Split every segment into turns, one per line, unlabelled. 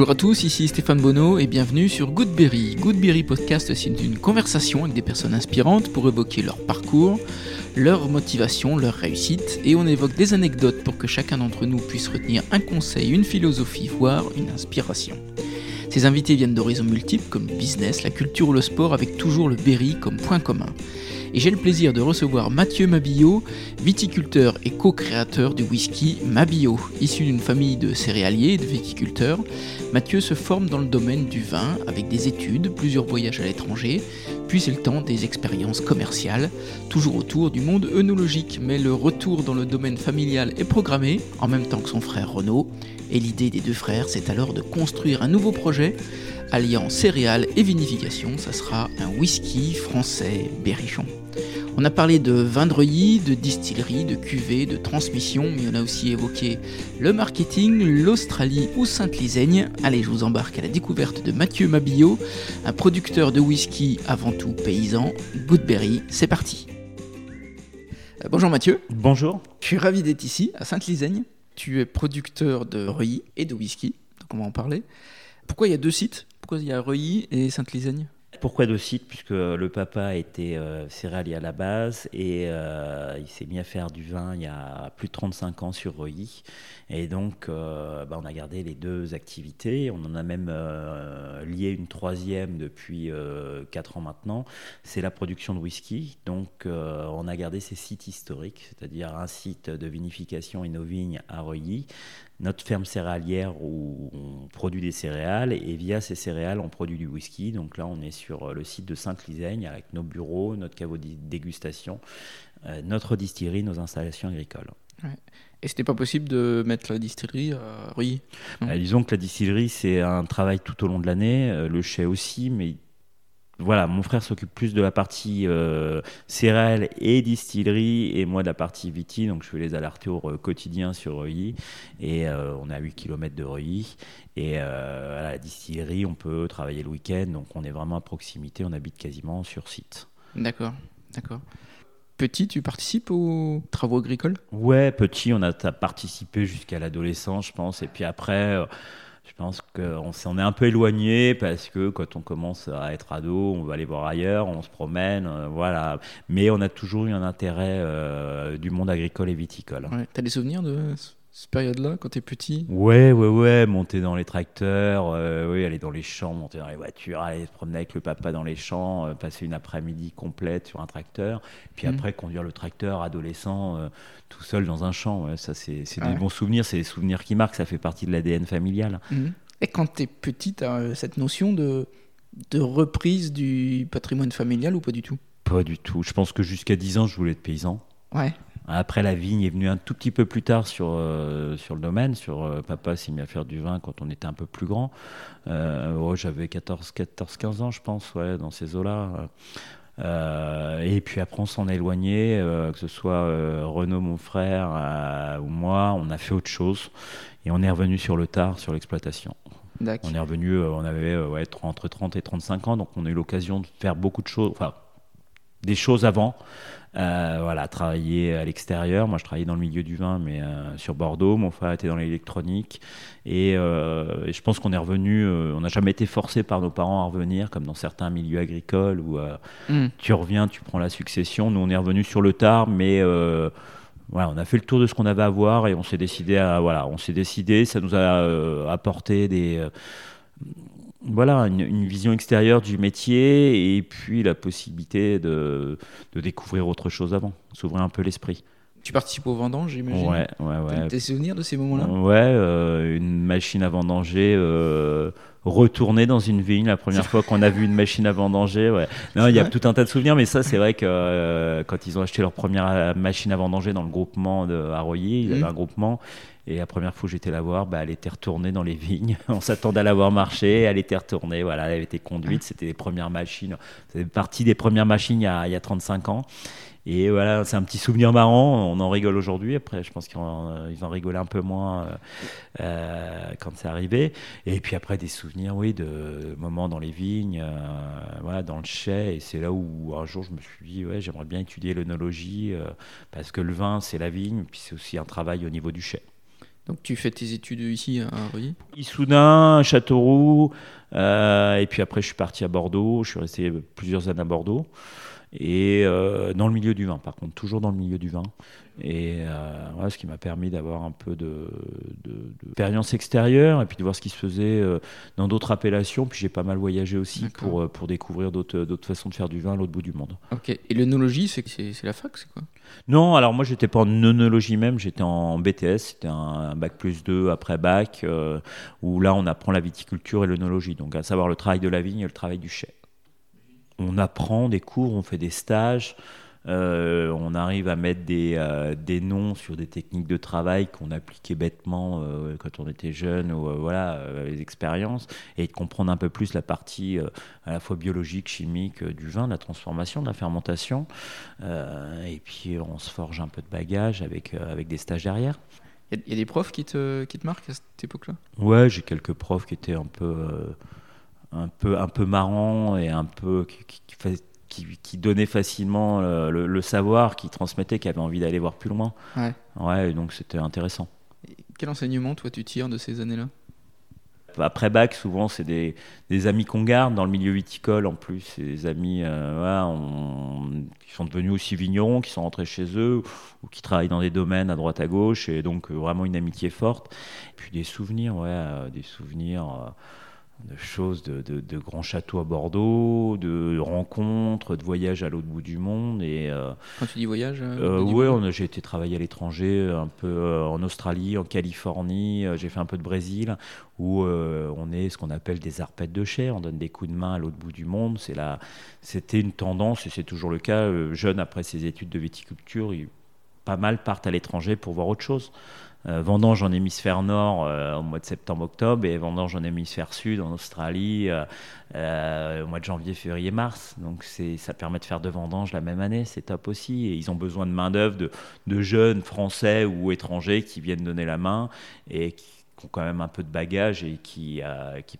Bonjour à tous, ici Stéphane Bonneau et bienvenue sur Goodberry. Goodberry Podcast, c'est une conversation avec des personnes inspirantes pour évoquer leur parcours, leur motivation, leur réussite et on évoque des anecdotes pour que chacun d'entre nous puisse retenir un conseil, une philosophie, voire une inspiration. Ces invités viennent d'horizons multiples comme business, la culture ou le sport avec toujours le Berry comme point commun et j'ai le plaisir de recevoir Mathieu Mabillot, viticulteur et co-créateur du whisky Mabillot. Issu d'une famille de céréaliers et de viticulteurs, Mathieu se forme dans le domaine du vin avec des études, plusieurs voyages à l'étranger, puis c'est le temps des expériences commerciales, toujours autour du monde œnologique, mais le retour dans le domaine familial est programmé, en même temps que son frère Renaud, et l'idée des deux frères, c'est alors de construire un nouveau projet alliant céréales et vinification, ça sera un whisky français berrichon. On a parlé de vin de reuilly, de distillerie, de cuvée, de transmission, mais on a aussi évoqué le marketing, l'Australie ou Sainte-Lisaigne. Allez, je vous embarque à la découverte de Mathieu Mabillot, un producteur de whisky avant tout paysan. Goodberry, c'est parti. Euh, bonjour Mathieu.
Bonjour.
Je suis ravi d'être ici, à Sainte-Lisaigne. Tu es producteur de reuilly et de whisky, donc on va en parler. Pourquoi il y a deux sites? Pourquoi il y a Reuilly et Sainte-Lisaigne
pourquoi deux sites? Puisque le papa était euh, céréalier à la base et euh, il s'est mis à faire du vin il y a plus de 35 ans sur Reuilly. Et donc, euh, bah, on a gardé les deux activités. On en a même lié une troisième depuis 4 ans maintenant. C'est la production de whisky. Donc, on a gardé ces sites historiques, c'est-à-dire un site de vinification et nos vignes à Reuilly, notre ferme céréalière où on produit des céréales et via ces céréales on produit du whisky. Donc là on est sur euh, le site de Sainte-Lisaigne avec nos bureaux, notre caveau de dégustation, euh, notre distillerie, nos installations agricoles.
Ouais. Et c'était pas possible de mettre la distillerie à Reuilly
euh, Disons que la distillerie c'est un travail tout au long de l'année, le chai aussi, mais voilà, mon frère s'occupe plus de la partie euh, céréales et distillerie et moi de la partie viti. Donc je fais les allers-retours euh, quotidiens sur Reuilly et euh, on est à 8 km de Reuilly. Et à la distillerie, on peut travailler le week-end. Donc on est vraiment à proximité, on habite quasiment sur site.
D'accord, d'accord. Petit, tu participes aux travaux agricoles?
Ouais, petit, on a participé jusqu'à l'adolescence, je pense. Et puis après je pense qu'on s'en est un peu éloigné parce que quand on commence à être ado, on va aller voir ailleurs, on se promène, euh, voilà. Mais on a toujours eu un intérêt euh, du monde agricole et viticole.
Ouais. Tu as des souvenirs de cette période-là, quand tu es petit
Ouais, ouais, ouais, monter dans les tracteurs, euh, oui, aller dans les champs, monter dans les voitures, aller se promener avec le papa dans les champs, euh, passer une après-midi complète sur un tracteur, puis mmh. après conduire le tracteur adolescent euh, tout seul dans un champ. Ouais, ça, c'est des bons souvenirs, c'est des souvenirs qui marquent, ça fait partie de l'ADN familial.
Mmh. Et quand tu es petit, tu as cette notion de, de reprise du patrimoine familial ou pas du tout?
Pas du tout. Je pense que jusqu'à 10 ans, je voulais être paysan.
Ouais.
Après, la vigne est venue un tout petit peu plus tard sur, euh, sur le domaine. Sur euh, papa s'est mis à faire du vin quand on était un peu plus grand. Euh, oh, J'avais 14-15 ans, je pense, ouais, dans ces eaux-là. et puis après, on s'en est éloigné, que ce soit Renaud, mon frère, ou moi, on a fait autre chose. Et on est revenu sur le tard, sur l'exploitation. On est revenu, on avait ouais, entre 30 et 35 ans, donc on a eu l'occasion de faire beaucoup de choses, enfin, des choses avant. Euh, voilà, travailler à l'extérieur. Moi, je travaillais dans le milieu du vin, mais euh, sur Bordeaux. Mon frère était dans l'électronique. Et, euh, je pense qu'on est revenu. on n'a jamais été forcé par nos parents à revenir, comme dans certains milieux agricoles où mm. tu reviens, tu prends la succession. Nous, on est revenu sur le tard, mais voilà, on a fait le tour de ce qu'on avait à voir et on s'est décidé à voilà, on s'est décidé. Ça nous a apporté des voilà, une, vision extérieure du métier et puis la possibilité de, de découvrir autre chose avant, s'ouvrir un peu l'esprit.
Tu participes au vendanges, j'imagine
Ouais, ouais, ouais.
Des souvenirs de ces moments-là
Ouais, euh, une machine à vendanger euh, retourner dans une vigne la première fois qu'on a vu une machine à vendanger. Ouais. Non, il y a tout un tas de souvenirs, mais ça, c'est vrai que euh, quand ils ont acheté leur première machine à vendanger dans le groupement de Arroyer, ils avaient mmh. un groupement. Et la première fois que j'étais la voir, bah, elle était retournée dans les vignes. On s'attendait à la voir marcher, elle était retournée. Voilà, elle avait été conduite. C'était les premières machines. C'était partie des premières machines il y a, il y a 35 ans. Et voilà, c'est un petit souvenir marrant. On en rigole aujourd'hui. Après, je pense qu'ils vont, rigoler un peu moins euh, euh, quand c'est arrivé. Et puis après, des souvenirs, oui, de moments dans les vignes, euh, voilà, dans le chai. Et c'est là où un jour, je me suis dit, ouais, j'aimerais bien étudier l'œnologie parce que le vin, c'est la vigne, puis c'est aussi un travail au niveau du chai.
Donc tu fais tes études ici à Reuilly
Issoudun, Châteauroux, et puis après je suis parti à Bordeaux, je suis resté plusieurs années à Bordeaux. Et euh, dans le milieu du vin, par contre, toujours dans le milieu du vin. Et euh, ce qui m'a permis d'avoir un peu d'expérience de, extérieure et puis de voir ce qui se faisait euh, dans d'autres appellations. Puis j'ai pas mal voyagé aussi pour, pour découvrir d'autres façons de faire du vin à l'autre bout du monde.
Ok. Et l'œnologie, c'est la fac, c'est quoi?
Non, alors moi j'étais pas en œnologie même, j'étais en BTS, c'était un, bac plus 2 après bac, où là on apprend la viticulture et l'œnologie, donc à savoir le travail de la vigne et le travail du chai on apprend des cours, on fait des stages, euh, on arrive à mettre euh, des, noms sur des techniques de travail qu'on appliquait bêtement euh, quand on était jeune, ou voilà, les expériences, et de comprendre un peu plus la partie à la fois biologique, chimique du vin, de la transformation, de la fermentation. et puis on se forge un peu de bagage avec, avec des stages derrière.
Il y, a des profs qui te, qui te marquent à cette époque-là?
Ouais, j'ai quelques profs qui étaient un peu un peu, un peu marrant et un peu qui, qui, qui, donnait facilement le, savoir, qui transmettait, qui avait envie d'aller voir plus loin. Ouais. Ouais, donc c'était intéressant.
quel enseignement, toi, tu tires de ces années-là?
Après bac, souvent, c'est des, des, amis qu'on garde dans le milieu viticole en plus. C'est des amis euh, qui sont devenus aussi vignerons, qui sont rentrés chez eux ou qui travaillent dans des domaines à droite à gauche. Et donc, euh, vraiment une amitié forte. Et puis des souvenirs, ouais, euh, des souvenirs de choses, de, de, grands châteaux à Bordeaux, de rencontres, de voyages à l'autre bout du monde. Et,
euh, Quand tu dis voyage
euh, Oui, j'ai été travailler à l'étranger, un peu euh, en Australie, en Californie, j'ai fait un peu de Brésil, où on est ce qu'on appelle des arpètes de chair, on donne des coups de main à l'autre bout du monde. C'était une tendance, et c'est toujours le cas, jeune après ses études de viticulture, pas mal partent à l'étranger pour voir autre chose. Euh, vendange en hémisphère nord euh, au mois de septembre-octobre et vendange en hémisphère sud en Australie euh, au mois de janvier, février, mars. Donc ça permet de faire deux vendanges la même année, c'est top aussi. Et ils ont besoin de main-d'œuvre de, de, jeunes français ou étrangers qui viennent donner la main et qui ont quand même un peu de bagage et qui,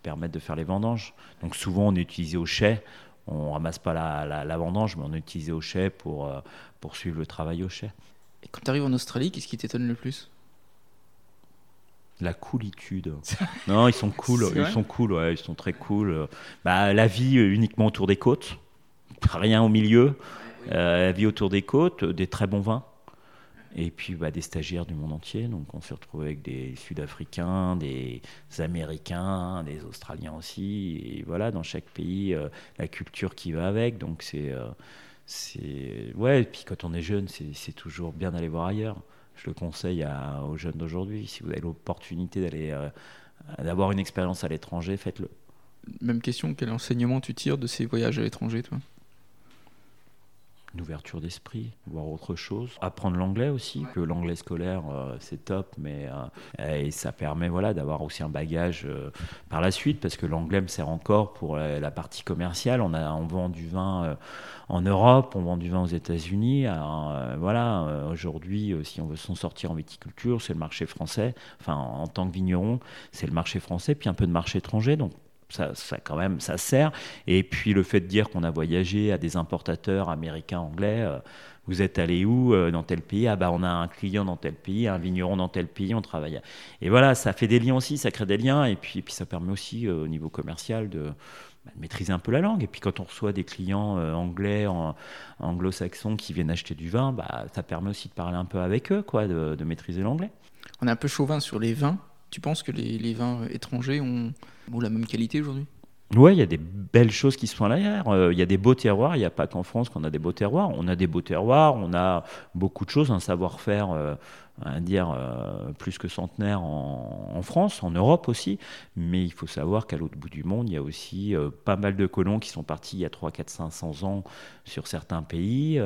permettent de faire les vendanges. Donc souvent on est utilisé au chai. On ramasse pas la, vendange, mais on est utilisé au chai pour, pour suivre le travail au chai.
Et quand tu arrives en Australie, qu'est-ce qui t'étonne le plus?
La coolitude. non, ils sont cool, ils sont cool, ouais, ils sont très cool. Bah, la vie uniquement autour des côtes, rien au milieu. Euh, la vie autour des côtes, des très bons vins. Et puis bah, des stagiaires du monde entier. Donc on s'est retrouvé avec des Sud-Africains, des Américains, des Australiens aussi. Et voilà, dans chaque pays, euh, la culture qui va avec. Donc c'est. Euh, c'est ouais, et puis quand on est jeune, c'est toujours bien d'aller voir ailleurs je le conseille aux jeunes d'aujourd'hui. Si vous avez l'opportunité d'aller euh, d'avoir une expérience à l'étranger, faites-le.
Même question, quel enseignement tu tires de ces voyages à l'étranger, toi?
Une ouverture d'esprit, voir autre chose. Apprendre l'anglais aussi, que l'anglais scolaire, euh, c'est top, mais euh, et ça permet voilà, d'avoir aussi un bagage euh, par la suite, parce que l'anglais me sert encore pour la, partie commerciale. On, a, on vend du vin en Europe, on vend du vin aux États-Unis. voilà, aujourd'hui, si on veut s'en sortir en viticulture, c'est le marché français. Enfin, en, en tant que vigneron, c'est le marché français, puis un peu de marché étranger. Donc, ça, ça, quand même, ça sert. Et puis le fait de dire qu'on a voyagé à des importateurs américains, anglais, euh, vous êtes allé où euh, dans tel pays? Ah bah on a un client dans tel pays, un vigneron dans tel pays, on travaille. Et voilà, ça fait des liens aussi, ça crée des liens, et puis, puis ça permet aussi euh, au niveau commercial de, bah, de, maîtriser un peu la langue. Et puis quand on reçoit des clients anglais, anglo-saxons qui viennent acheter du vin, bah, ça permet aussi de parler un peu avec eux, quoi, de, maîtriser l'anglais.
On est un peu chauvin sur les vins. Tu penses que les vins étrangers ont ou la même qualité aujourd'hui
Oui, il y a des belles choses qui se font à l'arrière. Euh, il y a des beaux terroirs. Il n'y a pas qu'en France qu'on a des beaux terroirs. On a des beaux terroirs. On a beaucoup de choses, un savoir-faire, euh, dire euh, plus que centenaire en, France, en Europe aussi. Mais il faut savoir qu'à l'autre bout du monde, il y a aussi pas mal de colons qui sont partis il y a 3, 4, 500 ans sur certains pays,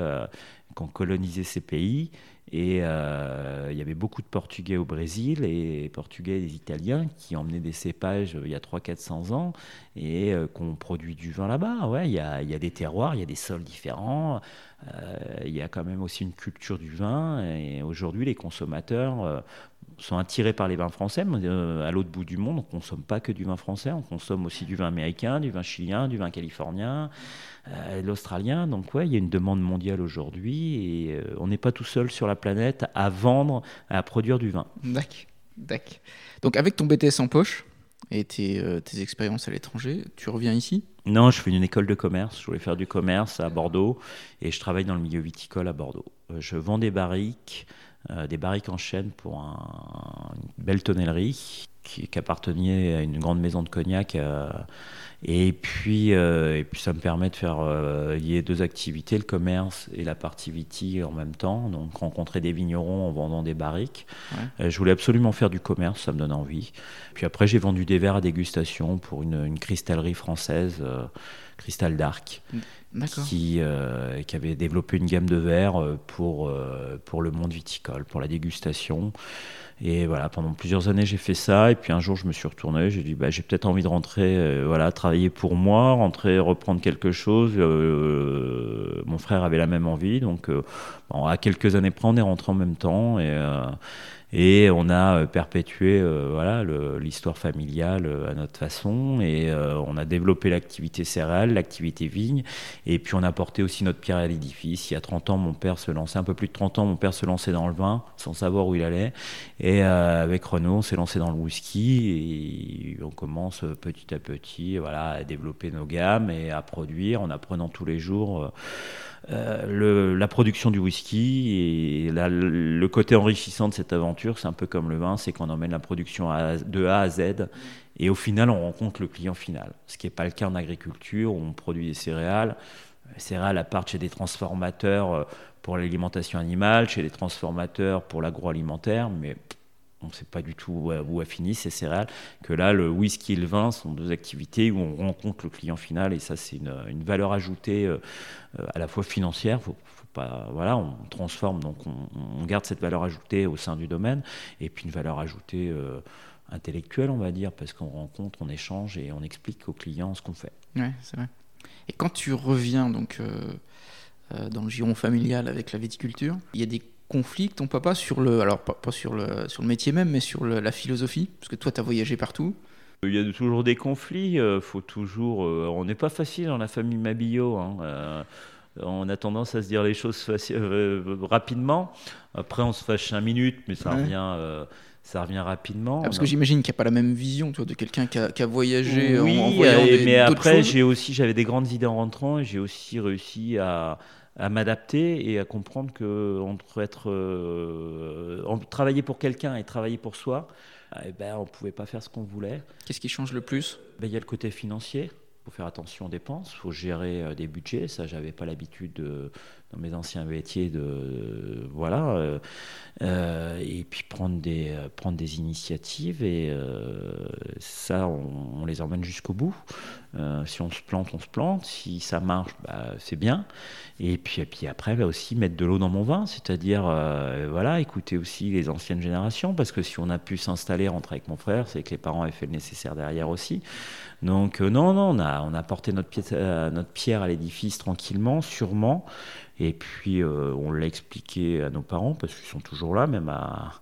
qui ont colonisé ces pays et euh, il y avait beaucoup de Portugais au Brésil et Portugais et des Italiens qui emmenaient des cépages euh, il y a 300-400 ans et euh, qu'on produit du vin là-bas. Ouais, il y a, y a, des terroirs, il y a des sols différents. Il y a quand même aussi une culture du vin. Et aujourd'hui, les consommateurs sont attirés par les vins français. Mais, à l'autre bout du monde, on ne consomme pas que du vin français. On consomme aussi du vin américain, du vin chilien, du vin californien. Euh, l'Australien. Donc ouais, il y a une demande mondiale aujourd'hui et euh, on n'est pas tout seul sur la planète à vendre, à produire du vin.
D'accord. D'accord. Donc avec ton BTS en poche et tes, tes expériences à l'étranger, tu reviens ici?
Non, je fais une école de commerce. Je voulais faire du commerce à Bordeaux et je travaille dans le milieu viticole à Bordeaux. Je vends des barriques, des barriques en chaîne pour un, une belle tonnellerie qui, qui, appartenait à une grande maison de cognac. Et puis, euh, et puis ça me permet de faire euh, lier deux activités, le commerce et la partie viti en même temps. Donc rencontrer des vignerons en vendant des barriques. Ouais. Euh, je voulais absolument faire du commerce, ça me donne envie. Puis après, j'ai vendu des verres à dégustation pour une, une cristallerie française, euh, Cristal Dark, qui, euh, qui avait développé une gamme de verres pour, pour le monde viticole, pour la dégustation. Et voilà, pendant plusieurs années, j'ai fait ça. Et puis un jour, je me suis retourné. J'ai dit, bah, j'ai peut-être envie de rentrer, euh, voilà, travailler pour moi, rentrer, reprendre quelque chose. Euh, mon frère avait la même envie. Donc, euh, bon, à quelques années près, on est rentré en même temps. Et, et on a euh, perpétué euh, voilà, l'histoire familiale euh, à notre façon et on a développé l'activité céréale, l'activité vigne et puis on a porté aussi notre pierre à l'édifice. Il y a 30 ans, mon père se lançait, un peu plus de 30 ans, mon père se lançait dans le vin sans savoir où il allait et avec Renault, on s'est lancé dans le whisky et on commence petit à petit voilà, à développer nos gammes et à produire en apprenant tous les jours. Euh, la production du whisky et le côté enrichissant de cette aventure, c'est un peu comme le vin, c'est qu'on emmène la production à, de A à Z et au final on rencontre le client final. Ce qui n'est pas le cas en agriculture où on produit des céréales. Les céréales partent chez des transformateurs euh, pour l'alimentation animale, chez des transformateurs pour l'agroalimentaire, mais on ne sait pas du tout où a fini ces céréales, que là, le whisky et le vin sont deux activités où on rencontre le client final, et ça, c'est une, valeur ajoutée euh, à la fois financière, voilà, on transforme, donc on, garde cette valeur ajoutée au sein du domaine, et puis une valeur ajoutée euh, intellectuelle, on va dire, parce qu'on rencontre, on échange et on explique aux clients ce qu'on fait.
Oui, c'est vrai. Et quand tu reviens donc euh, euh, dans le giron familial avec la viticulture, il y a des conflit ton papa sur le alors pas, pas, sur le sur le métier même mais sur le, la philosophie parce que toi tu as voyagé partout
il y a toujours des conflits euh, faut toujours euh, on n'est pas facile dans la famille Mabillot hein, euh, on a tendance à se dire les choses rapidement après on se fâche 5 minutes mais ça ouais. revient ça revient rapidement.
Ah, parce que j'imagine qu'il n'y a pas la même vision toi, de quelqu'un qui, qui, a voyagé
oui,
en, en
voyant des, mais après j'ai aussi j'avais des grandes idées en rentrant et j'ai aussi réussi à, à m'adapter et à comprendre que entre être euh, travailler pour quelqu'un et travailler pour soi, eh ben, on pouvait pas faire ce qu'on voulait.
Qu'est-ce qui change le plus?
Ben, Il y a le côté financier. Il faut faire attention aux dépenses, il faut gérer euh, des budgets. Ça, j'avais pas l'habitude de, dans mes anciens métiers de, voilà. Euh, euh, et puis prendre des euh, prendre des initiatives et ça, on, les emmène jusqu'au bout. Si on se plante, on se plante. Si ça marche, bah, c'est bien. Et puis, et puis après, bah aussi mettre de l'eau dans mon vin, c'est-à-dire voilà, écouter aussi les anciennes générations, parce que si on a pu s'installer, rentrer avec mon frère, c'est que les parents avaient fait le nécessaire derrière aussi. Donc non, non, on a, on a porté notre, pierre à l'édifice tranquillement, sûrement. Puis euh, on l'a expliqué à nos parents, parce qu'ils sont toujours là, même à,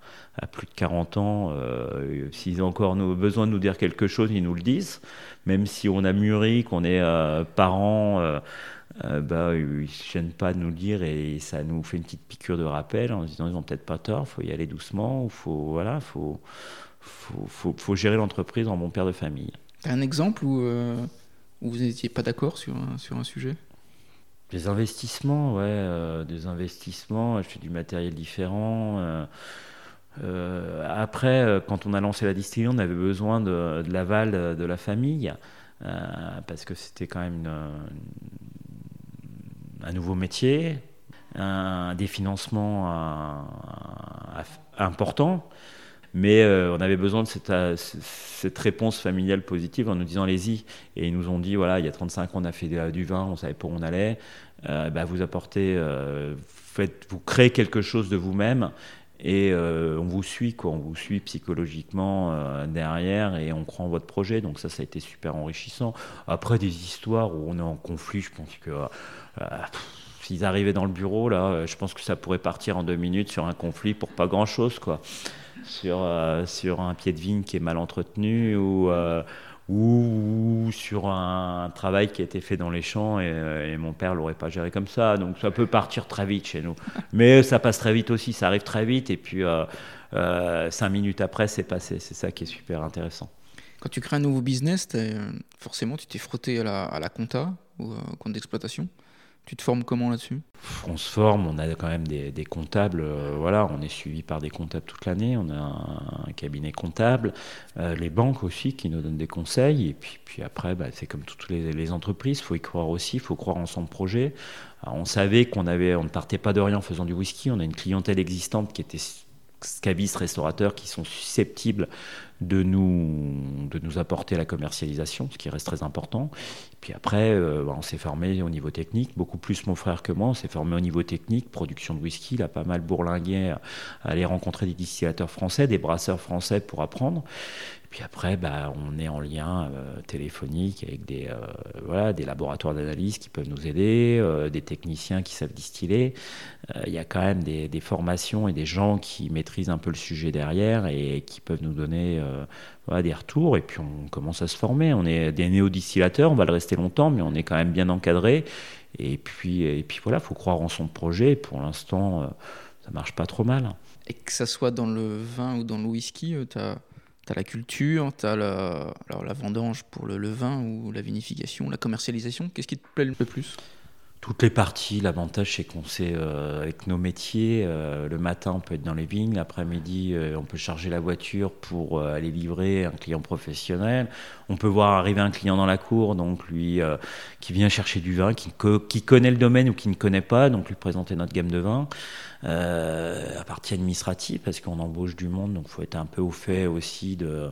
plus de 40 ans. Euh, S'ils ont encore besoin de nous dire quelque chose, ils nous le disent. Même si on a mûri, qu'on est euh, parents, euh, bah, ils ne gênent pas de nous le dire et ça nous fait une petite piqûre de rappel en se disant ils n'ont peut-être pas tort, il faut y aller doucement, il faut, voilà, faut, faut, gérer l'entreprise en bon père de famille.
Un exemple où, vous n'étiez pas d'accord sur un sujet?
Des investissements, ouais, euh, des investissements, acheter du matériel différent. Euh, euh, après, quand on a lancé la distillerie, on avait besoin de, l'aval de, la famille, parce que c'était quand même un nouveau métier, un, des financements importants mais euh, on avait besoin de cette, euh, cette, réponse familiale positive en nous disant allez-y. Et ils nous ont dit voilà, il y a 35 ans, on a fait du vin, on savait pas où on allait. Euh, bah, vous apportez, euh, faites, vous créez quelque chose de vous-même et euh, on vous suit, quoi. on vous suit psychologiquement euh, derrière et on croit en votre projet. Donc ça, ça a été super enrichissant. Après, des histoires où on est en conflit, je pense que euh, s'ils arrivaient dans le bureau, là, je pense que ça pourrait partir en deux minutes sur un conflit pour pas grand-chose, quoi sur, euh, sur un pied de vigne qui est mal entretenu ou, euh, ou, sur un, travail qui a été fait dans les champs et, mon père l'aurait pas géré comme ça. Donc ça peut partir très vite chez nous. Mais ça passe très vite aussi, ça arrive très vite et puis cinq minutes après c'est passé. C'est ça qui est super intéressant.
Quand tu crées un nouveau business, forcément tu t'es frotté à la, à la compta ou au compte d'exploitation. Tu te formes comment là-dessus?
On se forme, on a quand même des, comptables. Euh, voilà, on est suivi par des comptables toute l'année. On a un, cabinet comptable, euh, les banques aussi qui nous donnent des conseils. Et puis, après, bah, c'est comme toutes les, entreprises. Il faut y croire aussi. Il faut croire en son projet. on savait qu'on avait, on ne partait pas de rien en faisant du whisky. On a une clientèle existante qui était scavistes, restaurateurs qui sont susceptibles de nous, de nous apporter la commercialisation, ce qui reste très important. Puis après, euh, bah, on s'est formé au niveau technique, beaucoup plus mon frère que moi, on s'est formé au niveau technique, production de whisky, il a pas mal bourlingué aller rencontrer des distillateurs français, des brasseurs français pour apprendre. Puis après, bah, on est en lien euh, téléphonique avec des, euh, voilà, des laboratoires d'analyse qui peuvent nous aider, des techniciens qui savent distiller. Il y a quand même des, des, formations et des gens qui maîtrisent un peu le sujet derrière et qui peuvent nous donner des retours. Et puis on commence à se former. On est des néo-distillateurs, on va le rester longtemps, mais on est quand même bien encadré. Et puis, et puis voilà, il faut croire en son projet. Pour l'instant, ça marche pas trop mal.
Et que ça soit dans le vin ou dans le whisky, tu as tu as la culture, tu la, la vendange pour le, vin ou la vinification, la commercialisation. Qu'est-ce qui te plaît le plus?
Toutes les parties. L'avantage, c'est qu'on sait, euh, avec nos métiers, euh, le matin, on peut être dans les vignes, l'après-midi, euh, on peut charger la voiture pour aller livrer un client professionnel. On peut voir arriver un client dans la cour, donc lui, qui vient chercher du vin, qui, qui, connaît le domaine ou qui ne connaît pas, donc lui présenter notre gamme de vin. À partie administrative, parce qu'on embauche du monde, donc il faut être un peu au fait aussi de,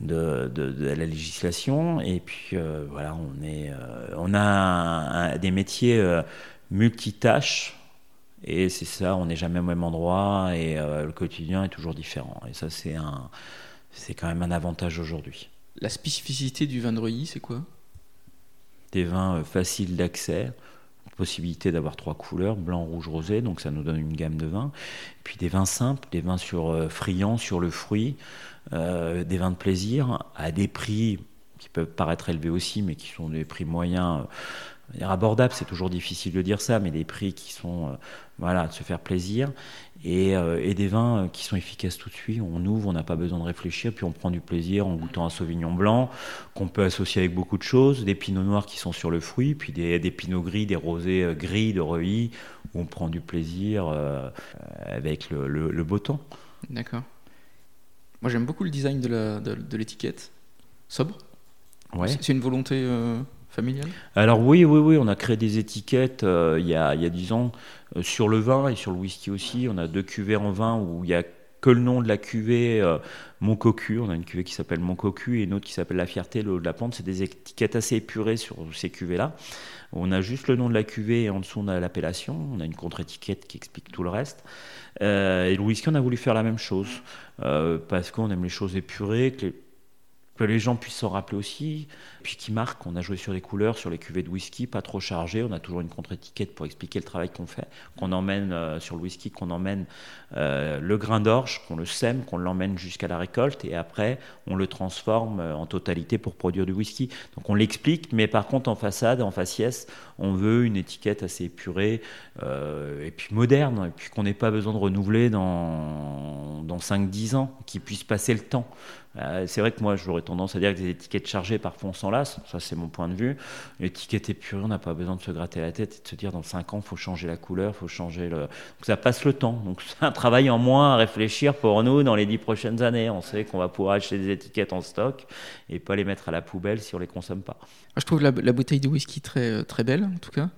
de, de, la législation. Et puis voilà, on, est, on a des métiers euh, multitâches. Et c'est ça, on n'est jamais au même endroit et euh, le quotidien est toujours différent. Et ça, c'est un, c'est quand même un avantage aujourd'hui.
La spécificité du vin de Reuilly, c'est quoi?
Des vins euh, faciles d'accès, possibilité d'avoir trois couleurs, blanc, rouge, rosé, donc ça nous donne une gamme de vins. Puis des vins simples, des vins sur friands, sur le fruit, des vins de plaisir à des prix qui peuvent paraître élevés aussi, mais qui sont des prix moyens abordable, c'est toujours difficile de dire ça, mais des prix qui sont, euh, voilà, de se faire plaisir, et, euh, et, des vins euh, qui sont efficaces tout de suite. On ouvre, on n'a pas besoin de réfléchir, puis on prend du plaisir en goûtant un sauvignon blanc, qu'on peut associer avec beaucoup de choses, des pinots noirs qui sont sur le fruit, puis des, des pinots gris, des rosés gris de Reuilly, où on prend du plaisir avec le, le, beau temps.
D'accord. Moi j'aime beaucoup le design de l'étiquette. Sobre.
Ouais.
C'est une volonté
Alors oui, oui, oui, on a créé des étiquettes euh, il, y a, il y a 10 ans euh, sur le vin et sur le whisky aussi. On a deux cuvées en vin où il y a que le nom de la cuvée euh, Mon Cocu. On a une cuvée qui s'appelle Mon Cocu et une autre qui s'appelle La Fierté, le haut de la pente. C'est des étiquettes assez épurées sur ces cuvées-là. On a juste le nom de la cuvée et en dessous on a l'appellation. On a une contre-étiquette qui explique tout le reste. et le whisky, on a voulu faire la même chose parce qu'on aime les choses épurées, que les gens puissent s'en rappeler aussi, puis qui marque, on a joué sur les couleurs, sur les cuvées de whisky, pas trop chargées, on a toujours une contre-étiquette pour expliquer le travail qu'on fait, qu'on emmène euh, sur le whisky, qu'on emmène euh, le grain d'orge, qu'on le sème, qu'on l'emmène jusqu'à la récolte, et après on le transforme euh, en totalité pour produire du whisky. Donc on l'explique, mais par contre en façade, en faciès, on veut une étiquette assez épurée, et puis moderne, et puis qu'on n'ait pas besoin de renouveler dans, dans 5-10 ans, qui puisse passer le temps. Euh, c'est vrai que moi, j'aurais tendance à dire que des étiquettes chargées, parfois on s'en lasse. Ça, c'est mon point de vue. L'étiquette épurée, on n'a pas besoin de se gratter la tête et de se dire dans 5 ans, il faut changer la couleur, il faut changer le. ça passe le temps. Donc, c'est un travail en moins à réfléchir pour nous dans les 10 prochaines années. On sait qu'on va pouvoir acheter des étiquettes en stock et pas les mettre à la poubelle si on les consomme pas.
Je trouve la, bouteille de whisky très, euh, très belle, en tout cas.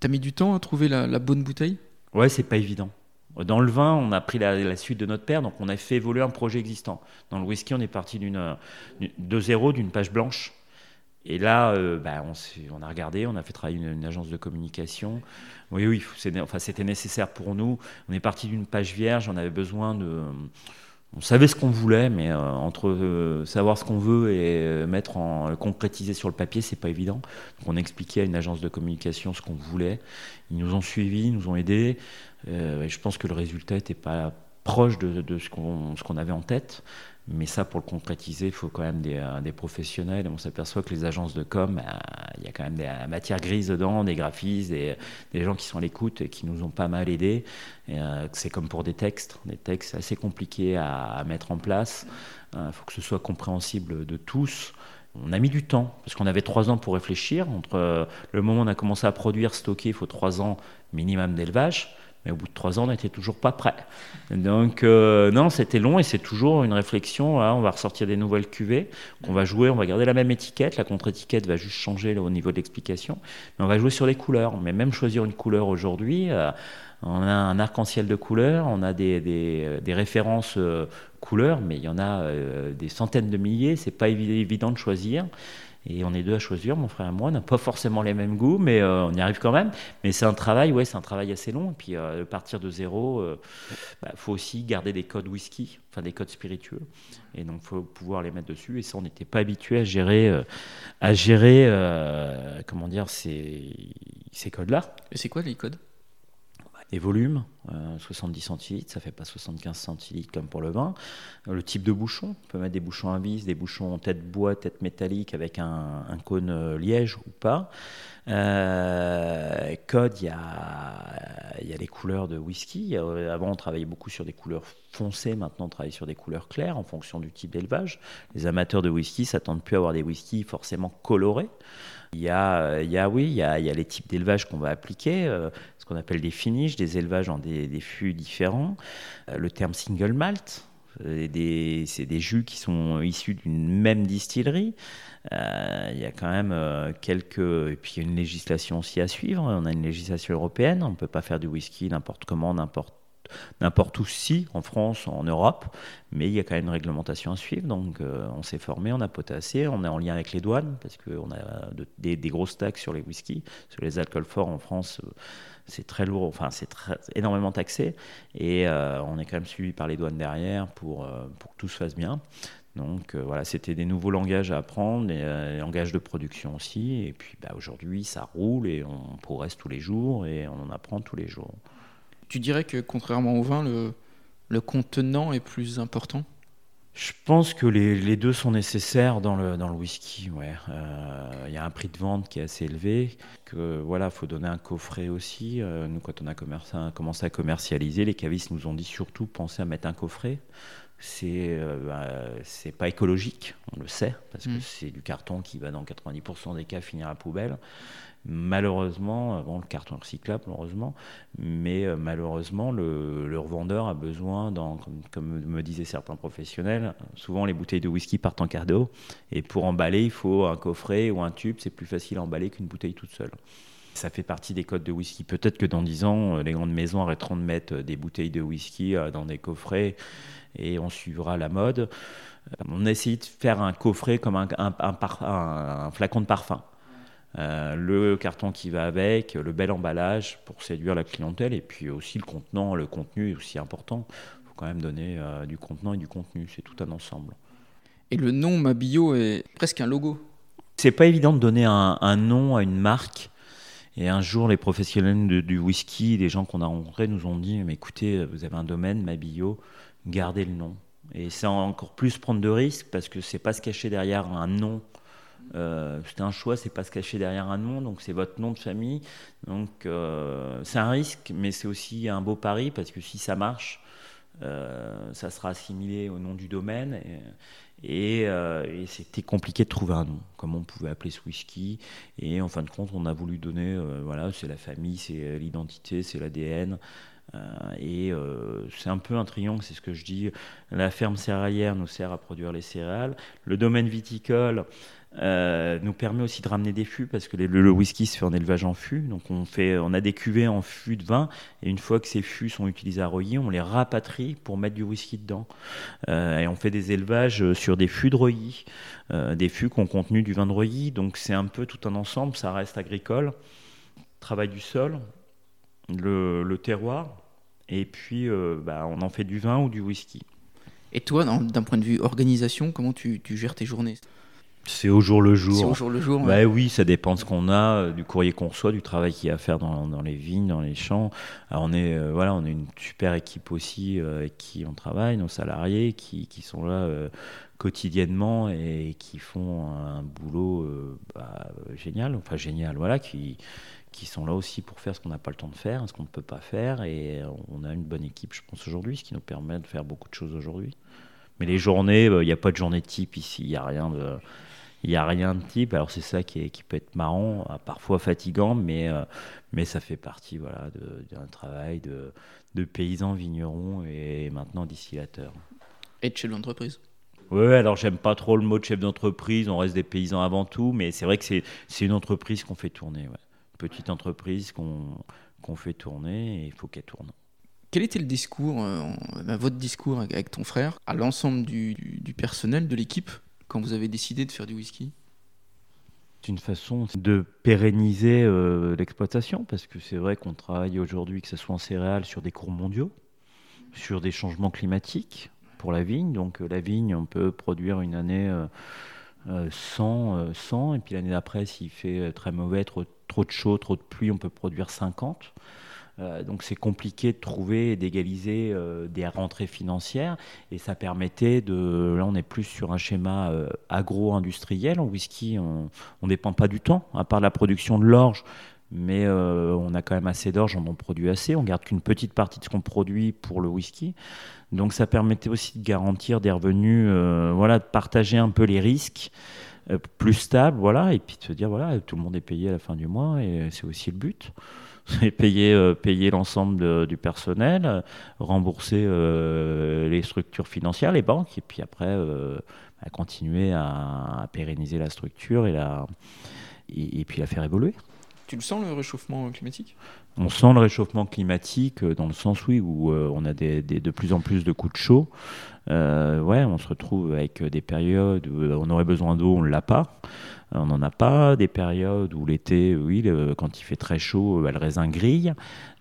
Tu as mis du temps à trouver la, la bonne bouteille?
Ouais, c'est pas évident. Dans le vin, on a pris la, suite de notre père, donc on a fait évoluer un projet existant. Dans le whisky, on est parti d'une, de zéro, d'une page blanche. Et là, euh, bah, on, a regardé, on a fait travailler une, agence de communication. Oui, oui, c'était nécessaire pour nous. On est parti d'une page vierge, on avait besoin de on savait ce qu'on voulait, mais euh, entre euh, savoir ce qu'on veut et euh, mettre en concrétiser sur le papier, c'est pas évident. Donc on expliquait à une agence de communication ce qu'on voulait. Ils nous ont suivis, nous ont aidés. je pense que le résultat était pas proche de, ce qu'on avait en tête. Mais ça, pour le concrétiser, il faut quand même des, des professionnels. on s'aperçoit que les agences de com, il y a quand même des matières grises dedans, des graphistes, des, gens qui sont à l'écoute et qui nous ont pas mal aidés. c'est comme pour des textes. Des textes assez compliqués à, mettre en place. Il faut que ce soit compréhensible de tous. On a mis du temps, parce qu'on avait trois ans pour réfléchir. Entre euh, le moment où on a commencé à produire, stocker, il faut trois ans minimum d'élevage. Mais au bout de trois ans, on n'était toujours pas prêt. Donc, euh, non, c'était long et c'est toujours une réflexion. on va ressortir des nouvelles cuvées qu'on va jouer. On va garder la même étiquette. La contre-étiquette va juste changer au niveau de l'explication. Mais on va jouer sur les couleurs. Mais même choisir une couleur aujourd'hui, euh, on a un arc-en-ciel de couleurs, on a des, références couleurs, mais il y en a euh, des centaines de milliers, c'est pas évident de choisir. Et on est deux à choisir, mon frère et moi. On n'a pas forcément les mêmes goûts, mais euh, on y arrive quand même. Mais c'est un travail, ouais, c'est un travail assez long. Et puis, euh, partir de zéro, il bah, faut aussi garder des codes whisky, enfin des codes spiritueux. Et donc, il faut pouvoir les mettre dessus. Et ça, on n'était pas habitué à gérer, à gérer comment dire, ces, ces codes-là.
Et c'est quoi les codes?
Les volumes, 70 euh, centilitres, ça fait pas 75 centilitres comme pour le vin. Euh, le type de bouchon, on peut mettre des bouchons à vis, des bouchons tête bois, tête métallique avec un, cône euh, liège ou pas. code, il y a, y a les couleurs de whisky. Avant, on travaillait beaucoup sur des couleurs foncées, maintenant, on travaille sur des couleurs claires en fonction du type d'élevage. Les amateurs de whisky s'attendent plus à avoir des whiskies forcément colorés. Il y a, il y a oui, il y a les types d'élevage qu'on va appliquer qu'on appelle des finishes, des élevages en des, fûts différents. Euh, le terme single malt, euh, c'est des jus qui sont issus d'une même distillerie. Euh, il y a quand même quelques. Et puis il y a une législation aussi à suivre. On a une législation européenne. On ne peut pas faire du whisky n'importe comment, n'importe où si, en France, en Europe, mais il y a quand même une réglementation à suivre. Donc on s'est formé, on a potassé, on est en lien avec les douanes, parce qu'on a des, des, grosses taxes sur les whisky, sur les alcools forts en France c'est très lourd, enfin c'est énormément taxé et euh, on est quand même suivi par les douanes derrière pour, euh, pour que tout se fasse bien. Donc euh, voilà, c'était des nouveaux langages à apprendre, des langages de production aussi. Et puis bah, aujourd'hui, ça roule et on progresse tous les jours et on en apprend tous les jours.
Tu dirais que contrairement au vin, le, le contenant est plus important?
Je pense que les, deux sont nécessaires dans le, dans le whisky. Ouais. Euh, il y a un prix de vente qui est assez élevé. Que voilà, faut donner un coffret aussi. Euh, nous, quand on a commencé à commercialiser, les cavistes nous ont dit surtout pensez à mettre un coffret. C'est euh, bah, pas écologique, on le sait, parce que mm. c'est du carton qui va dans 90% des cas finir à poubelle. Malheureusement, bon, le carton recyclable, heureusement, mais euh, malheureusement, le, revendeur a besoin, comme, me disaient certains professionnels, souvent les bouteilles de whisky partent en cadeau, et pour emballer, il faut un coffret ou un tube, c'est plus facile à emballer qu'une bouteille toute seule. Ça fait partie des codes de whisky. Peut-être que dans 10 ans, euh, les grandes maisons arrêteront de mettre des bouteilles de whisky euh, dans des coffrets et on suivra la mode. On a essayé de faire un coffret comme un flacon de parfum. Euh, le carton qui va avec, le bel emballage pour séduire la clientèle, et puis aussi le contenant, le contenu est aussi important. Il faut quand même donner euh, du contenant et du contenu, c'est tout un ensemble.
Et le nom Mabio est presque un logo.
C'est pas évident de donner un, nom à une marque. Et un jour, les professionnels du whisky, les gens qu'on a rencontrés, nous ont dit mais écoutez, vous avez un domaine, Mabio, gardez le nom. Et c'est encore plus prendre de risques parce que c'est pas se cacher derrière un nom euh, c'est un choix, c'est pas se cacher derrière un nom, donc c'est votre nom de famille. Donc euh, c'est un risque, mais c'est aussi un beau pari parce que si ça marche, euh, ça sera assimilé au nom du domaine. Et, c'était compliqué de trouver un nom, comme on pouvait appeler ce whisky. Et en fin de compte, on a voulu donner, voilà, c'est la famille, c'est l'identité, c'est l'ADN. et c'est un peu un triomphe, c'est ce que je dis. La ferme céréalière nous sert à produire les céréales. Le domaine viticole, euh, nous permet aussi de ramener des fûts parce que le, whisky se fait en élevage en fût. Donc on, fait, on a des cuvées en fût de vin et une fois que ces fûts sont utilisés à Reuilly, on les rapatrie pour mettre du whisky dedans. Euh, et on fait des élevages sur des fûts de Reuilly, euh, des fûts qui ont contenu du vin de Reuilly. Donc c'est un peu tout un ensemble, ça reste agricole. Travail du sol, le, terroir, et puis bah, on en fait du vin ou du whisky.
Et toi, d'un point de vue organisation, comment tu, tu gères tes journées?
C'est au jour le jour.
C'est au jour le jour.
Bah oui, ça dépend de ce qu'on a, euh, du courrier qu'on reçoit, du travail qu'il y a à faire dans, dans, les vignes, dans les champs. Alors on est euh, voilà, on est une super équipe aussi euh, avec qui on travaille, nos salariés qui, qui sont là quotidiennement et qui font un boulot bah, génial, enfin génial, voilà, qui qui sont là aussi pour faire ce qu'on n'a pas le temps de faire, ce qu'on ne peut pas faire, et on a une bonne équipe, je pense aujourd'hui, ce qui nous permet de faire beaucoup de choses aujourd'hui. Mais les journées, il n'y a pas de journée type ici, il n'y a rien de il n'y a rien de type. Alors c'est ça qui, est, qui, peut être marrant, euh, parfois fatigant, mais, euh, mais ça fait partie voilà, d'un travail de, de paysan vigneron et maintenant distillateur.
Et de chef d'entreprise
oui, alors j'aime pas trop le mot de chef d'entreprise, on reste des paysans avant tout, mais c'est vrai que c'est une entreprise qu'on fait tourner. Ouais. Petite entreprise qu'on fait tourner et il faut qu'elle tourne.
Quel était le discours, euh, votre discours avec ton frère, à l'ensemble du, du, personnel, de l'équipe? Quand vous avez décidé de faire du whisky
c'est une façon de pérenniser euh, l'exploitation parce que c'est vrai qu'on travaille aujourd'hui, que ce soit en céréales, sur des cours mondiaux, sur des changements climatiques pour la vigne. Donc euh, la vigne, on peut produire une année 100, euh, 100 et puis l'année d'après, s'il fait très mauvais, trop de chaud, trop de pluie, on peut produire 50. Euh, donc c'est compliqué de trouver et d'égaliser euh, des rentrées financières. Et ça permettait de là on est plus sur un schéma euh, agro-industriel. En whisky on ne dépend pas du temps à part la production de l'orge. Mais on a quand même assez d'orge on en produit assez. On garde qu'une petite partie de ce qu'on produit pour le whisky. Donc ça permettait aussi de garantir des revenus voilà de partager un peu les risques plus stables voilà et puis de se dire voilà tout le monde est payé à la fin du mois et c'est aussi le but payer, euh, payer l'ensemble du personnel, rembourser euh, les structures financières, les banques, et puis après euh, à continuer à, pérenniser la structure et, la, et, puis la faire évoluer.
Tu le sens le réchauffement climatique?
On sent le réchauffement climatique dans le sens oui où on a des, de plus en plus de coups de chaud. ouais, on se retrouve avec des périodes où on aurait besoin d'eau, on ne l'a pas. On n'en a pas des périodes où l'été, oui, quand il fait très chaud, le raisin grille.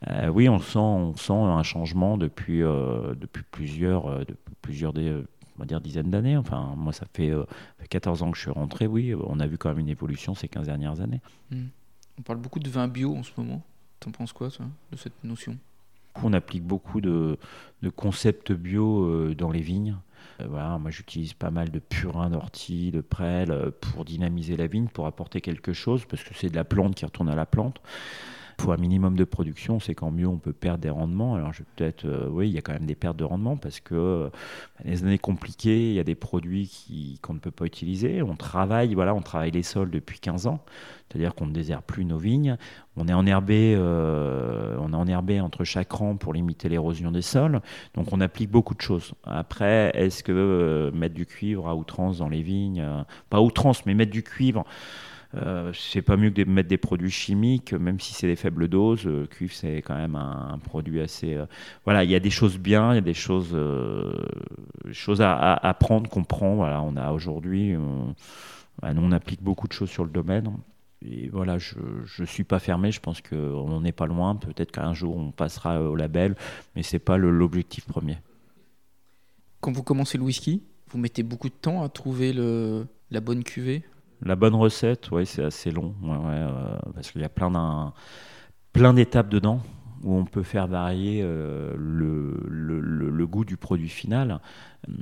Euh, oui, on sent, on sent un changement depuis, euh, depuis plusieurs, euh, depuis plusieurs on va dire dizaines d'années. Enfin, moi, ça fait, 14 ans que je suis rentré. Oui, on a vu quand même une évolution ces 15 dernières années.
Hmm. On parle beaucoup de vin bio en ce moment. T'en penses quoi, toi, de cette notion?
On applique beaucoup de, de concepts bio dans les vignes. Euh, voilà, moi j'utilise pas mal de purin d'ortie, de prêle euh, pour dynamiser la vigne, pour apporter quelque chose, parce que c'est de la plante qui retourne à la plante. Faut un minimum de production, c'est quand mieux on peut perdre des rendements. Alors je peut-être, euh, oui, il y a quand même des pertes de rendement parce que les années compliquées, il y a des produits qu'on ne peut pas utiliser. On travaille, voilà, on travaille les sols depuis 15 ans. C'est-à-dire qu'on ne désherbe plus nos vignes. On est enherbé, euh, on est enherbé entre chaque rang pour limiter l'érosion des sols. Donc on applique beaucoup de choses. Après, est-ce que euh, mettre du cuivre à outrance dans les vignes, euh, pas outrance, mais mettre du cuivre, c'est pas mieux que de mettre des produits chimiques, même si c'est des faibles doses. Le cuivre, c'est quand même un, produit assez. voilà, il y a des choses bien, il y a des choses, choses à, à, prendre, qu'on prend. Voilà, on a aujourd'hui, bah, nous on applique beaucoup de choses sur le domaine et voilà, je ne suis pas fermé, je pense qu'on n'est pas loin. Peut-être qu'un jour on passera au label, mais ce n'est pas l'objectif premier.
Quand vous commencez le whisky, vous mettez beaucoup de temps à trouver la bonne cuvée?
La bonne recette, oui, c'est assez long, euh, parce qu'il y a plein, plein d'étapes dedans où on peut faire varier euh, le, le, goût du produit final. Hum,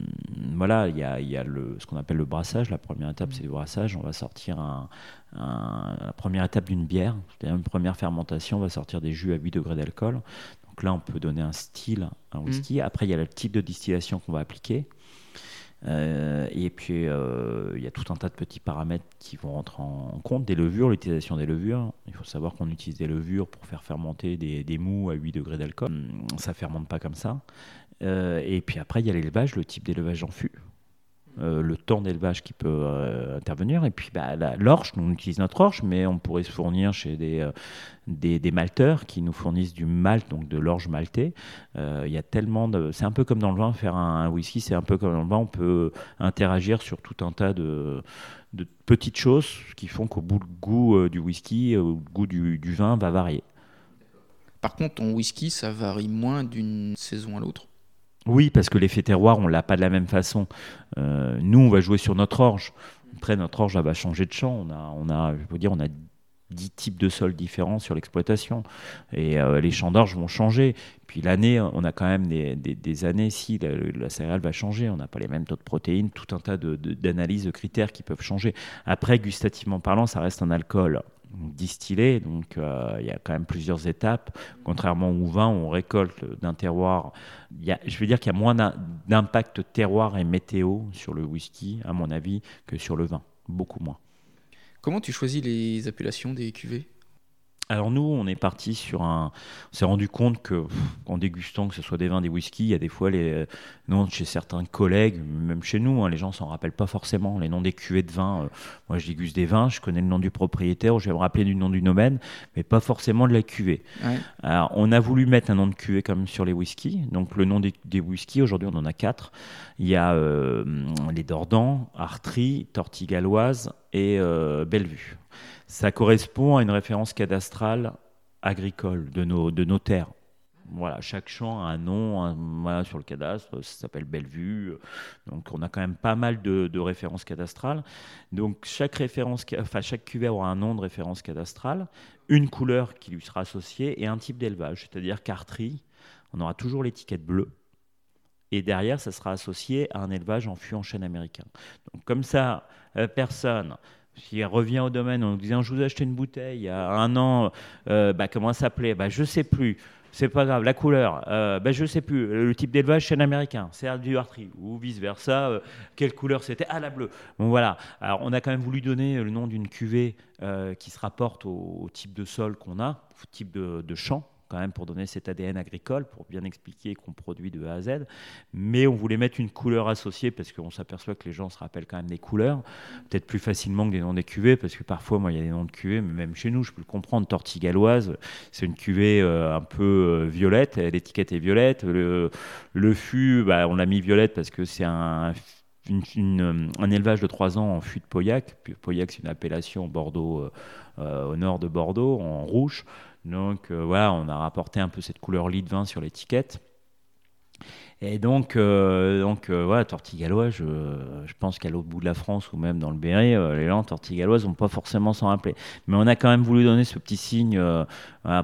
voilà, il y a, y a le, ce qu'on appelle le brassage. La première étape, c'est le brassage. On va sortir un, la première étape d'une bière, c'est-à-dire une première fermentation, on va sortir des jus à 8 degrés d'alcool. Donc là, on peut donner un style, un whisky. Mmh. Après, il y a le type de distillation qu'on va appliquer. Euh, et puis, euh, il y a tout un tas de petits paramètres qui vont rentrer en compte. Des levures, l'utilisation des levures. Il faut savoir qu'on utilise des levures pour faire fermenter des, des mous à 8 degrés d'alcool. Ça ne fermente pas comme ça. Euh, et puis après, il y a l'élevage, le type d'élevage en fût. Euh, le temps d'élevage qui peut euh, intervenir. Et puis bah, l'orge, on utilise notre orge, mais on pourrait se fournir chez des, euh, des, malteurs qui nous fournissent du malt, donc de l'orge maltais. Il y a tellement. C'est un peu comme dans le vin, faire un, whisky, c'est un peu comme dans le vin, on peut interagir sur tout un tas de, de petites choses qui font qu'au bout, le goût du whisky, le goût du, du vin va varier.
Par contre, ton whisky, ça varie moins d'une saison à l'autre?
Oui, parce que l'effet terroir, on l'a pas de la même façon. Euh, nous, on va jouer sur notre orge. Après, notre orge va changer de champ. On a, on a, je peux dire, on a 10 types de sols différents sur l'exploitation. Et euh, les champs d'orge vont changer. Puis l'année, on a quand même des, années, si la, céréale va changer, on n'a pas les mêmes taux de protéines, tout un tas d'analyses, de, critères qui peuvent changer. Après, gustativement parlant, ça reste un alcool distillé, donc euh, il y a quand même plusieurs étapes. Contrairement au vin, on récolte d'un terroir. Y a, je veux dire qu'il y a moins d'impact terroir et météo sur le whisky, à mon avis, que sur le vin. Beaucoup moins.
Comment tu choisis les appellations des cuvées?
Alors nous, on est parti sur un. On s'est rendu compte que, en dégustant, que ce soit des vins, des whiskies, il y a des fois les noms chez certains collègues, même chez nous, hein, les gens s'en rappellent pas forcément. Les noms des cuvées de vin. Euh, moi, je déguste des vins, je connais le nom du propriétaire, je vais me rappeler du nom du domaine, mais pas forcément de la cuvée. Alors, on a voulu mettre un nom de cuvée comme sur les whiskies. Donc le nom des, des whiskies, aujourd'hui, on en a quatre. Il y a euh, les Dordans, Artry, Tortigalloise et euh, Bellevue ça correspond à une référence cadastrale agricole de nos, de nos terres. Voilà, chaque champ a un nom sur le cadastre, ça s'appelle Bellevue. Donc on a quand même pas mal de, références cadastrales. Donc chaque, référence, enfin, chaque cuvée aura un nom de référence cadastrale, une couleur qui lui sera associée et un type d'élevage. C'est-à-dire qu'Artry, on aura toujours l'étiquette bleue. Et derrière, ça sera associé à un élevage en fût en chêne américain. Donc comme ça, euh, personne s'il revient au domaine en disant Je vous ai acheté une bouteille il y a un an, euh, bah, comment ça s'appelait? Bah, Je ne sais plus. C'est pas grave. La couleur, euh, bah, je sais plus. Le type d'élevage, chêne américain, c'est du ou vice-versa. Euh, quelle couleur c'était? Ah, la bleue. Bon, voilà. Alors, on a quand même voulu donner le nom d'une cuvée qui se rapporte au, type de sol qu'on a, au type de champ quand même pour donner cet ADN agricole, pour bien expliquer qu'on produit de A à Z. Mais on voulait mettre une couleur associée parce qu'on s'aperçoit que les gens se rappellent quand même des couleurs, peut-être plus facilement que des noms des cuvées, parce que parfois, moi, il y a des noms de cuvées, mais même chez nous, je peux le comprendre. Tortigalloise, c'est une cuvée euh, un peu euh, violette, l'étiquette est violette. Le, le fût, bah, on l'a mis violette parce que c'est un un élevage de 3 ans en fût de Pauillac. Pauillac, c'est une appellation Bordeaux, euh, au nord de Bordeaux, en rouge. Donc euh, voilà, on a rapporté un peu cette couleur lit de vin sur l'étiquette. Et donc, euh, donc euh, voilà, tortigallois, je, je pense qu'à l'autre bout de la France ou même dans le Berry, les gens tortigalloises vont pas forcément s'en rappeler. Mais on a quand même voulu donner ce petit signe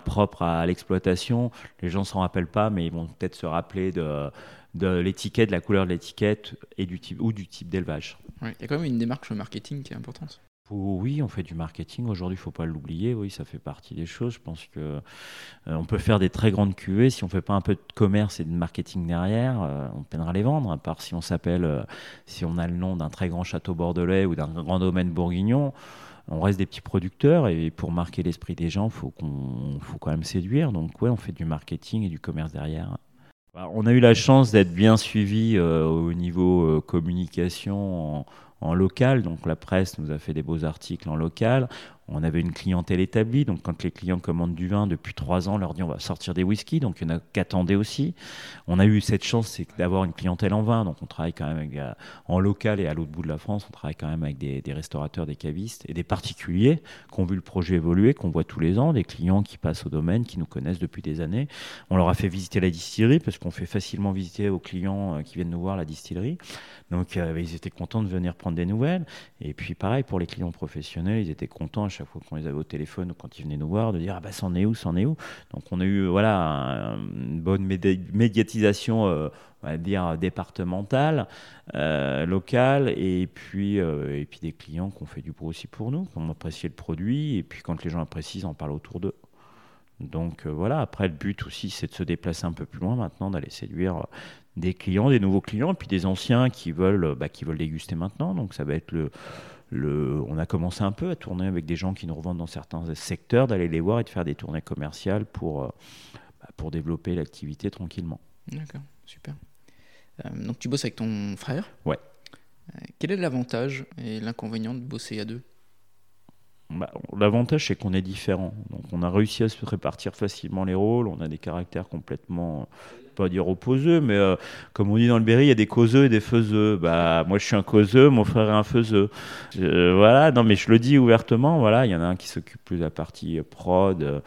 propre à l'exploitation. Les gens s'en rappellent pas, mais ils vont peut-être se rappeler de, l'étiquette, de la couleur de l'étiquette et du ou du type d'élevage.
Il y a quand même une démarche marketing qui est importante.
Oui, on fait du marketing. Aujourd'hui, il faut pas l'oublier. Oui, ça fait partie des choses. Je pense que euh, on peut faire des très grandes cuvées. Si on fait pas un peu de commerce et de marketing derrière, euh, on peinera à les vendre. À part si on s'appelle, euh, si on a le nom d'un très grand château bordelais ou d'un grand domaine bourguignon, on reste des petits producteurs. Et pour marquer l'esprit des gens, faut, qu'on, faut quand même séduire. Donc, ouais, on fait du marketing et du commerce derrière. Bah, on a eu la chance d'être bien suivi au niveau communication. En local. Donc la presse nous a fait des beaux articles en local on avait une clientèle établie. Donc, quand les clients commandent du vin depuis trois ans, on leur dit on va sortir des whisky. Donc, il y en a qu'attendaient aussi. On a eu cette chance, d'avoir une clientèle en vin. Donc, on travaille quand même euh, en local et à l'autre bout de la France, on travaille quand même avec des, restaurateurs, des cavistes et des particuliers qui ont vu le projet évoluer, qu'on voit tous les ans, des clients qui passent au domaine, qui nous connaissent depuis des années. On leur a fait visiter la distillerie parce qu'on fait facilement visiter aux clients euh, qui viennent nous voir la distillerie. Donc, euh, ils étaient contents de venir prendre des nouvelles. Et puis, pareil, pour les clients professionnels, ils étaient contents chaque fois qu'on les avait au téléphone ou quand ils venaient nous voir, de dire ah bah c'en est où, c'en est où? Donc on a eu voilà une bonne médiatisation, euh, on va dire départementale, euh, locale, et puis euh, et puis des clients qui ont fait du bruit aussi pour nous, qui ont apprécié le produit, et puis quand les gens apprécient, ils en parlent autour d'eux. Donc voilà, après le but aussi c'est de se déplacer un peu plus loin maintenant, d'aller séduire des clients, des nouveaux clients, et puis des anciens qui veulent, bah, qui veulent déguster maintenant. Donc ça va être le, on a commencé un peu à tourner avec des gens qui nous revendent dans certains secteurs, d'aller les voir et de faire des tournées commerciales pour, euh, bah, pour développer l'activité tranquillement.
D'accord, super. Euh, donc tu bosses avec ton frère?
Ouais.
Euh, quel est l'avantage et l'inconvénient de bosser à deux?
Bah, L'avantage, c'est qu'on est différents. Donc, on a réussi à se répartir facilement les rôles. On a des caractères complètement pas dire opposeux, mais euh, comme on dit dans le Berry, il y a des causeux et des faiseux. Bah, moi, je suis un causeux, mon frère est un faiseux. voilà, non, mais je le dis ouvertement. Voilà, il y en a un qui s'occupe plus de la partie prod. Euh,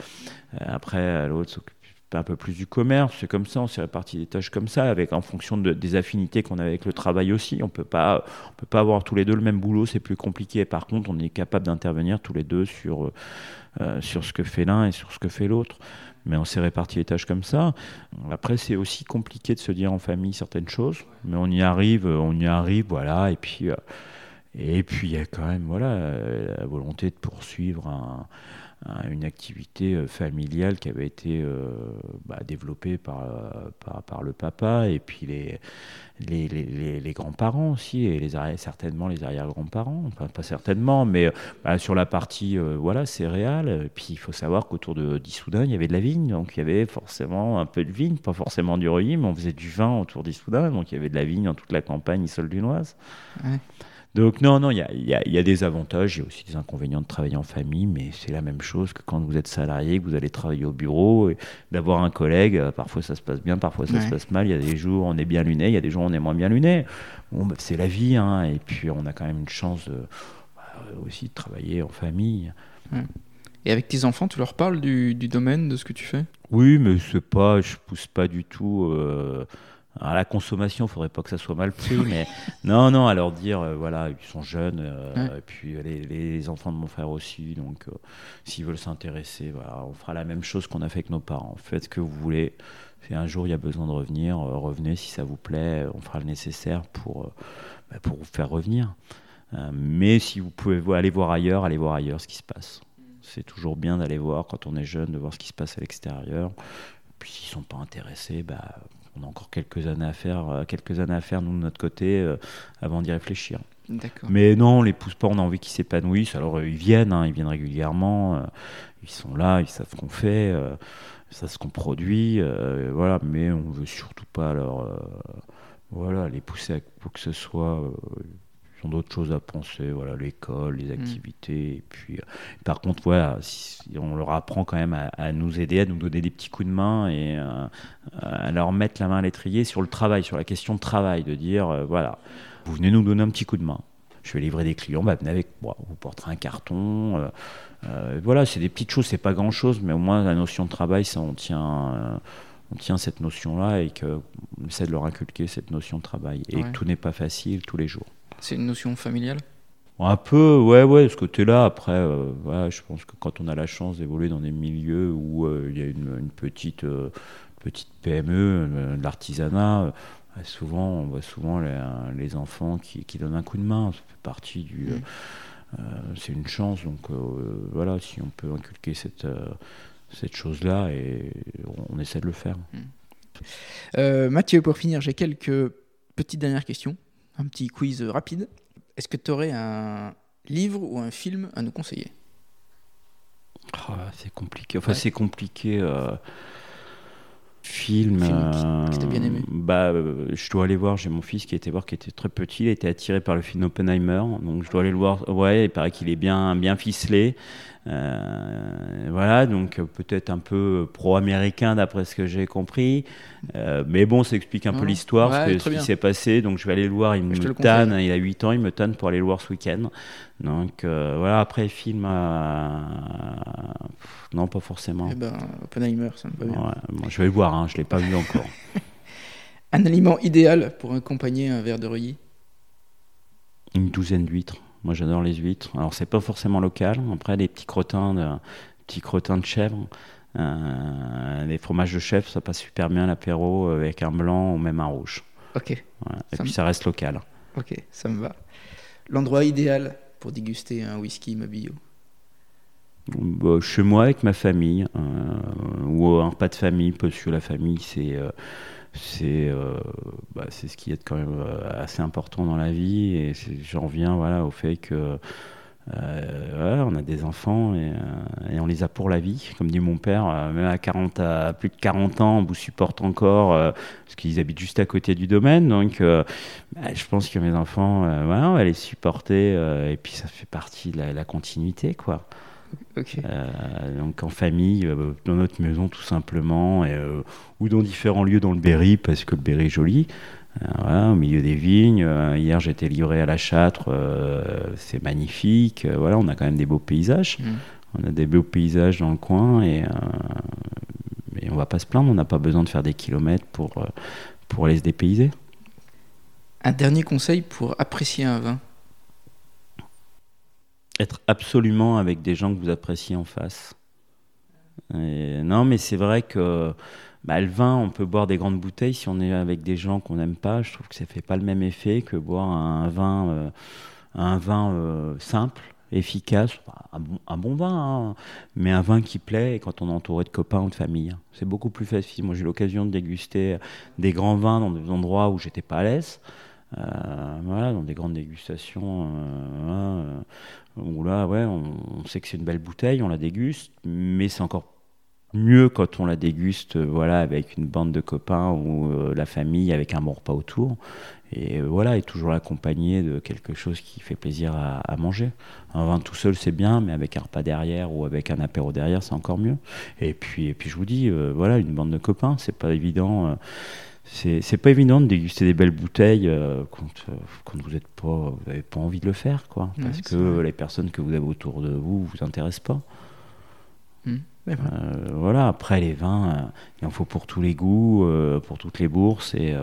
après, l'autre s'occupe un peu plus du commerce, c'est comme ça, on s'est réparti des tâches comme ça, avec en fonction de, des affinités qu'on a avec le travail aussi. On peut pas, on peut pas avoir tous les deux le même boulot, c'est plus compliqué. Par contre, on est capable d'intervenir tous les deux sur euh, sur ce que fait l'un et sur ce que fait l'autre. Mais on s'est réparti les tâches comme ça. Après, c'est aussi compliqué de se dire en famille certaines choses, mais on y arrive, on y arrive, voilà. Et puis, euh, et puis il y a quand même voilà la volonté de poursuivre un une activité euh, familiale qui avait été euh, bah, développée par, euh, par, par, le papa et puis les, les, les, les grands-parents aussi et les certainement les arrière-grands-parents, pas certainement, mais bah, sur la partie voilà céréales. Puis il faut savoir qu'autour d'Issoudun, il y avait de la vigne, donc il y avait forcément un peu de vigne, pas forcément du rhume, on faisait du vin autour d'Issoudun, donc il y avait de la vigne dans toute la campagne isole-dunoise. Ouais. Donc non, non, il y a, des avantages, il y a aussi des inconvénients de travailler en famille, mais c'est la même chose que quand vous êtes salarié, que vous allez travailler au bureau, d'avoir un collègue, euh, parfois ça se passe bien, parfois ça se passe mal, il y a des jours où on est bien luné, il y a des jours où on est moins bien luné. Bon, bah, c'est la vie, hein, et puis on a quand même une chance bah, aussi de travailler en famille.
Et avec tes enfants, tu leur parles du, domaine, de ce que tu fais?
Oui, mais c'est pas, je pousse pas du tout... Euh, alors la consommation, il faudrait pas que ça soit mal pris, mais non, non, à leur dire, euh, voilà, ils sont jeunes, euh, et puis les, enfants de mon frère aussi, donc euh, s'ils veulent s'intéresser, voilà, on fera la même chose qu'on a fait avec nos parents. Faites ce que vous voulez. Si un jour il y a besoin de revenir, revenez si ça vous plaît, on fera le nécessaire pour, bah, pour vous faire revenir. mais si vous pouvez aller voir ailleurs, allez voir ailleurs ce qui se passe. C'est toujours bien d'aller voir quand on est jeune, de voir ce qui se passe à l'extérieur. Puis s'ils sont pas intéressés, bah, on a encore quelques années à faire, euh, quelques années à faire nous de notre côté euh, avant d'y réfléchir. Mais non, on les pousse pas, on a envie qu'ils s'épanouissent. Alors ils viennent, hein, ils viennent régulièrement, euh, ils sont là, ils savent ce qu'on fait, ils savent ce qu'on produit, voilà. Mais on veut surtout pas leur, voilà, les pousser pour que ce soit ils ont d'autres choses à penser, voilà, l'école, les mm. activités. Et puis, euh, par contre, voilà, on leur apprend quand même à, nous aider, à nous donner des petits coups de main et euh, à leur mettre la main à l'étrier sur le travail, sur la question de travail, de dire, euh, voilà, vous venez nous donner un petit coup de main. Je vais livrer des clients, bah, venez avec moi, vous porterez un carton. voilà, c'est des petites choses, c'est pas grand chose, mais au moins la notion de travail, ça, on tient on tient cette notion-là et qu'on essaie de leur inculquer cette notion de travail. Et que tout n'est pas facile tous les jours.
C'est une notion familiale
un peu, ouais, ouais, ce côté-là. Après, euh, je pense que quand on a la chance d'évoluer dans des milieux où euh, il y a une, petite, euh, petite PME, de l'artisanat, souvent, on voit souvent les, enfants qui, donnent un coup de main. Ça fait partie du. Mm. c'est une chance, donc voilà, si on peut inculquer cette, cette chose-là, et on, essaie de le faire.
Mm. Mathieu, pour finir, j'ai quelques petites dernières questions un petit quiz rapide. Est-ce que tu aurais un livre ou un film à nous conseiller?
Ah, C'est compliqué. Enfin, c'est compliqué. Euh, film. que
bien aimé
bah, euh, je dois aller voir. J'ai mon fils qui était voir, qui était très petit. Il a été attiré par le film Oppenheimer. Donc, je dois aller le voir. Ouais, il paraît qu'il est bien, bien ficelé. Euh, voilà, donc peut-être un peu pro-américain d'après ce que j'ai compris. Euh, mais bon, ça explique un peu l'histoire, ce, qui s'est passé. Donc je vais aller le voir. Il me tanne, il a 8 ans, il me tanne pour aller le voir ce week-end. Donc euh, voilà, après, film. non, pas forcément.
Eh ben, Oppenheimer, ça me va bien.
Ouais, je vais le voir, hein, je ne l'ai pas vu encore.
un aliment idéal pour accompagner un verre de reuilly?
Une douzaine d'huîtres. Moi, j'adore les huîtres. Alors, c'est pas forcément local. Après, des petits crottins de, petits crottins de chèvre. Euh, les fromages de chèvre, ça passe super bien l'apéro avec un blanc ou même un rouge.
Ok.
Et puis, ça reste local.
Ok, ça me va. L'endroit idéal pour déguster un whisky Mabillot
bah, Chez moi, avec ma famille. Euh, ou un repas de famille, parce que la famille, c'est. Euh, c'est euh, bah, c'est ce qui est quand même euh, assez important dans la vie et j'en reviens voilà au fait que euh, on a des enfants et, on les a pour la vie comme dit mon père même à 40 à plus de 40 ans on vous supporte encore parce qu'ils habitent juste à côté du domaine donc bah, je pense que mes enfants voilà, on va les supporter et puis ça fait partie de la, la continuité quoi euh, donc en famille, euh, dans notre maison tout simplement, euh, ou dans différents lieux dans le Berry, parce que le Berry est joli. au milieu des vignes. hier, j'étais livré à la Châtre, c'est magnifique. voilà, on a quand même des beaux paysages. Mm. On a des beaux paysages dans le coin et, et on va va pas se plaindre, on n'a pas besoin de faire des kilomètres pour, pour aller se dépayser.
Un dernier conseil pour apprécier un vin?
Être absolument avec des gens que vous appréciez en face. non, mais c'est vrai que bah, le vin, on peut boire des grandes bouteilles. Si on est avec des gens qu'on n'aime pas, je trouve que ça fait pas le même effet que boire un vin, euh, un vin euh, simple, efficace, un bon, vin, hein, mais un vin qui plaît quand on est entouré de copains ou de famille. C'est beaucoup plus facile. Moi, j'ai l'occasion de déguster des grands vins dans des endroits où j'étais pas à l'aise. Euh, dans des grandes dégustations, où là, ouais, on, sait que c'est une belle bouteille, on la déguste, mais c'est encore mieux quand on la déguste euh, voilà, avec une bande de copains ou euh, la famille avec un bon repas autour. Et euh, voilà, et toujours accompagné de quelque chose qui fait plaisir à, manger. Un vin tout seul, c'est bien, mais avec un repas derrière ou avec un apéro derrière, c'est encore mieux. Et puis, et puis je vous dis, voilà, une bande de copains, c'est pas évident. C'est pas évident de déguster des belles bouteilles quand, quand, vous n'avez pas, pas envie de le faire, quoi. Parce que les personnes que vous avez autour de vous vous intéressent pas. Mmh. Euh, voilà, après les vins, euh, il en faut pour tous les goûts, euh, pour toutes les bourses. Et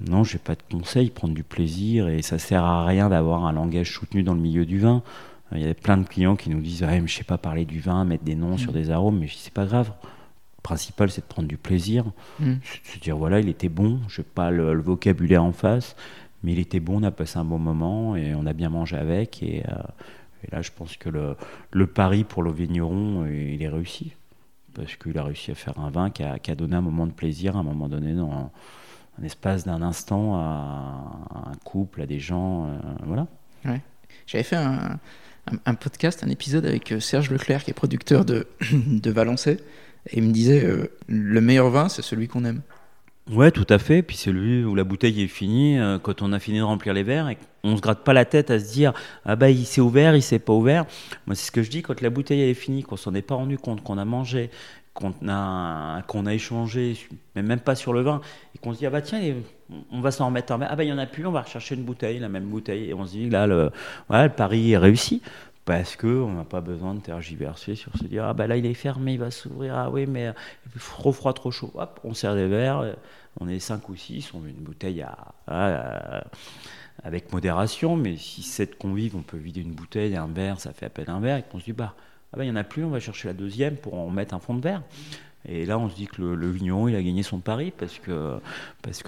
non, j'ai pas de conseil, prendre du plaisir. Et ça sert à rien d'avoir un langage soutenu dans le milieu du vin. Il y a plein de clients qui nous disent ah, mais Je sais pas parler du vin, mettre des noms sur mm. des arômes. Mais c'est pas grave. Le principal, c'est de prendre du plaisir. Mm. Se dire Voilà, il était bon. Je n'ai pas le, vocabulaire en face. Mais il était bon, on a passé un bon moment et on a bien mangé avec. Et, et là, je pense que le, le pari pour le vigneron, euh, il est réussi. Parce qu'il a réussi à faire un vin qui a, qui a, donné un moment de plaisir, à un moment donné, dans un, espace d'un instant, à, un couple, à des gens. Euh, voilà.
Ouais. J'avais fait un, un, podcast, un épisode avec euh, Serge Leclerc, qui est producteur de, de Valençay. Et il me disait le meilleur vin, c'est celui qu'on aime.
Ouais, tout à fait. Puis celui où la bouteille est finie, euh, quand on a fini de remplir les verres, et on se gratte pas la tête à se dire ah bah il s'est ouvert, il s'est pas ouvert. Moi c'est ce que je dis quand la bouteille est finie, qu'on s'en est pas rendu compte, qu'on a mangé, qu'on a qu'on a échangé, mais même pas sur le vin, et qu'on se dit ah bah tiens on va s'en remettre un verre. Ah bah il y en a plus, on va rechercher une bouteille, la même bouteille, et on se dit là le pari est réussi parce qu'on n'a pas besoin de tergiverser sur se dire ah bah là il est fermé, il va s'ouvrir, ah oui mais trop froid, trop chaud, hop, on sert des verres, on est 5 ou 6, on met une bouteille à, avec modération, mais si 7 convives, on peut vider une bouteille, un verre, ça fait à peine un verre, et on se dit bah ah bah il n'y en a plus, on va chercher la deuxième pour en mettre un fond de verre. Et là, on se dit que le, le vigneron, il a gagné son pari parce que,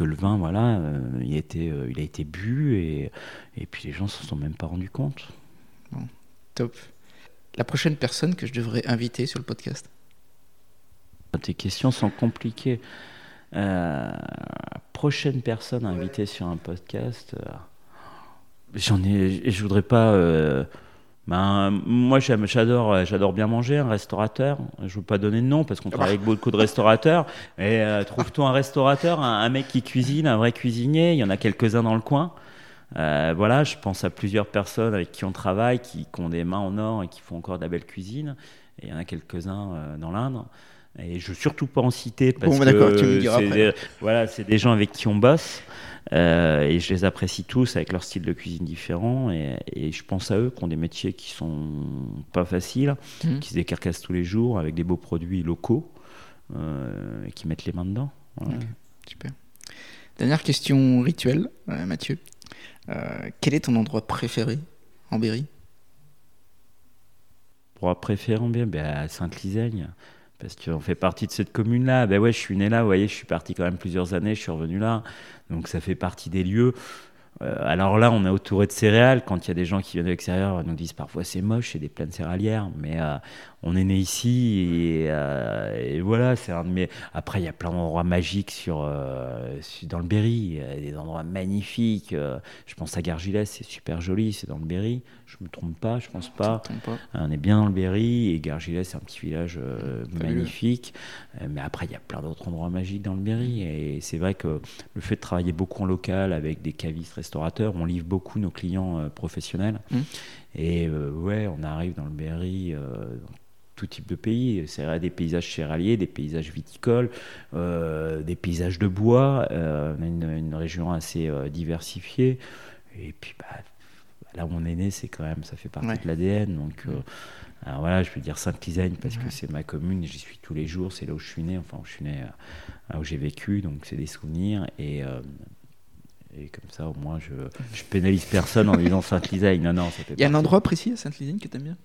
le vin, voilà, euh, il, a été, euh, il a été bu et, et puis les gens ne s'en sont même pas rendus compte.
La prochaine personne que je devrais inviter sur le podcast
Tes questions sont compliquées. Euh, prochaine personne invitée sur un podcast. Euh, j'en ai. Je voudrais pas. Euh, ben, moi, j'adore, j'adore bien manger, un restaurateur. Je veux pas donner de nom parce qu'on travaille avec beaucoup de restaurateurs. Et trouve-toi un restaurateur, un, mec qui cuisine, un vrai cuisinier. Il y en a quelques-uns dans le coin. Euh, voilà, je pense à plusieurs personnes avec qui on travaille, qui, ont des mains en or et qui font encore de la belle cuisine. Et il y en a quelques-uns euh, dans l'Inde. Et je veux surtout pas en citer parce que c'est voilà, c'est des gens avec qui on bosse. Euh, et je les apprécie tous avec leur style de cuisine différent. Et, je pense à eux qui ont des métiers qui sont pas faciles, mmh. qui se décarcassent tous les jours avec des beaux produits locaux et qui mettent les mains dedans.
Super. Dernière question rituelle, Mathieu. Euh, quel est ton endroit préféré en Berry?
Endroit préféré en Berry? Ben, Sainte-Lisaigne. Parce qu'on fait partie de cette commune-là. Ben ouais, je suis né là, voyez, je suis parti quand même plusieurs années, je suis revenu là. Donc ça fait partie des lieux. Euh, alors là, on est autour de céréales. Quand il y a des gens qui viennent de l'extérieur, nous disent parfois c'est moche, c'est des plaines céréalières. Mais euh, on est né ici et, euh, voilà, c'est un de mes. Après, il y a plein d'endroits magiques sur, dans le Berry. Il y a des endroits magnifiques. je pense à Gargilès, c'est super joli, c'est dans le Berry. Je me trompe pas, je pense pas. On est bien dans le Berry et Gargilès, c'est un petit village magnifique. mais après, il y a plein d'autres endroits magiques dans le Berry. Et c'est vrai que le fait de travailler beaucoup en local avec des cavistes, restaurateurs, on livre beaucoup nos clients professionnels. Mmh. Et ouais, on arrive dans le Berry, tout type de pays. C'est des paysages céréaliers, des paysages viticoles, euh, des paysages de bois. Euh, on a une, région assez euh, diversifiée. Et puis, bah, là où on est né, c'est quand même, ça fait partie de l'ADN. Donc, Alors voilà, je peux dire Sainte-Lisagne parce que c'est ma commune, j'y suis tous les jours, c'est là où je suis né, enfin où je suis né, là où j'ai vécu, donc c'est des souvenirs. Et, et comme ça, au moins, je, je pénalise personne en disant Sainte-Lisagne. Non, non,
Il y a un endroit précis à Sainte-Lisagne que tu aimes bien?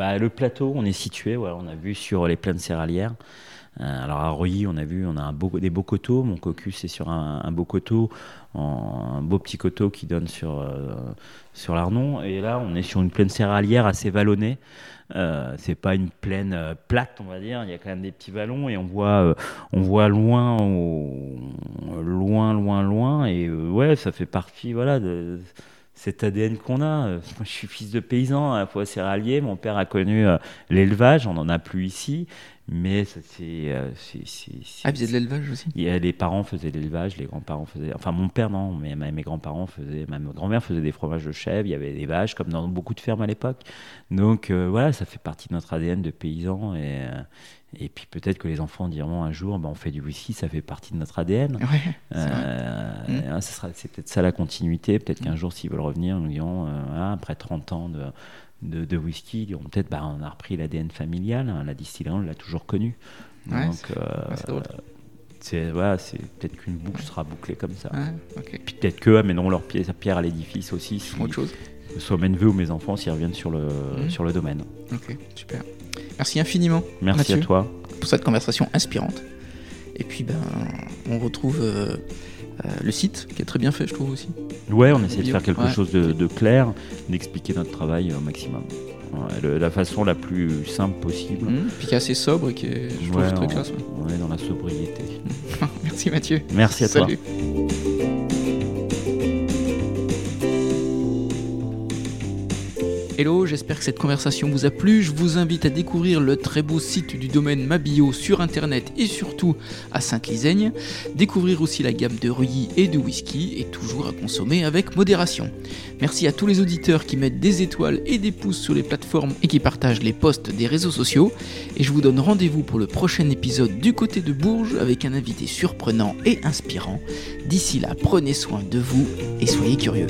Bah, Le plateau, on est situé, on a vu sur les plaines céréalières. Euh, alors à Reuilly, on a vu, on a des beaux coteaux. Mon cocus est sur un, beau coteau, un beau petit coteau qui donne sur, euh, sur l'Arnon. Et là, on est sur une plaine céréalière assez vallonnée. Euh, c'est pas une plaine euh, plate, on va dire. Il y a quand même des petits vallons et on voit, on voit loin, loin, loin, loin. Et ouais, ça fait partie, voilà, de cet ADN qu'on a. Moi, je suis fils de paysan, à la fois céréalier. Mon père a connu l'élevage, on n'en a plus ici. Mais euh, c'est.
ah, vous de l'élevage aussi?
Les parents faisaient de l'élevage, les grands-parents faisaient. Enfin, mon père, non, mais mes grands-parents faisaient. Ma grand-mère faisait des fromages de chèvre, il y avait des vaches, comme dans beaucoup de fermes à l'époque. Donc, euh, voilà, ça fait partie de notre ADN de paysan. Et, euh, et puis, peut-être que les enfants diront un jour, ben, on fait du whisky, ça fait partie de notre ADN.
Ouais,
mmh. c'est peut-être ça la continuité. Peut-être qu'un jour, s'ils veulent revenir, nous diront, après 30 ans de de, whisky, peut-être bah, on a repris l'ADN familial, hein, la distillerie on l'a toujours connu.
Donc euh,
c'est voilà, c'est peut-être qu'une boucle sera bouclée comme ça. Puis peut-être que mais non leur pierre à l'édifice aussi.
Si, autre chose.
Soit mes neveux ou mes enfants s'y reviennent sur le mhm. sur le domaine.
Ok, super. Merci infiniment.
Merci
à
toi
pour cette conversation inspirante. Et puis ben on retrouve euh, euh, le site qui est très bien fait, je trouve aussi.
Ouais, on essaie de faire quelque chose de, clair, d'expliquer notre travail au maximum. la façon la plus simple possible.
Mmh, puis qui est assez sobre et qui est, je trouve, très classe.
On est dans la sobriété.
Merci Mathieu.
Merci à
Salut. Hello, j'espère que cette conversation vous a plu. Je vous invite à découvrir le très beau site du domaine Mabio sur internet et surtout à Sainte-Lisaigne. Découvrir aussi la gamme de Ruyi et de whisky et toujours à consommer avec modération. Merci à tous les auditeurs qui mettent des étoiles et des pouces sur les plateformes et qui partagent les posts des réseaux sociaux. Et je vous donne rendez-vous pour le prochain épisode du côté de Bourges avec un invité surprenant et inspirant. D'ici là, prenez soin de vous et soyez curieux.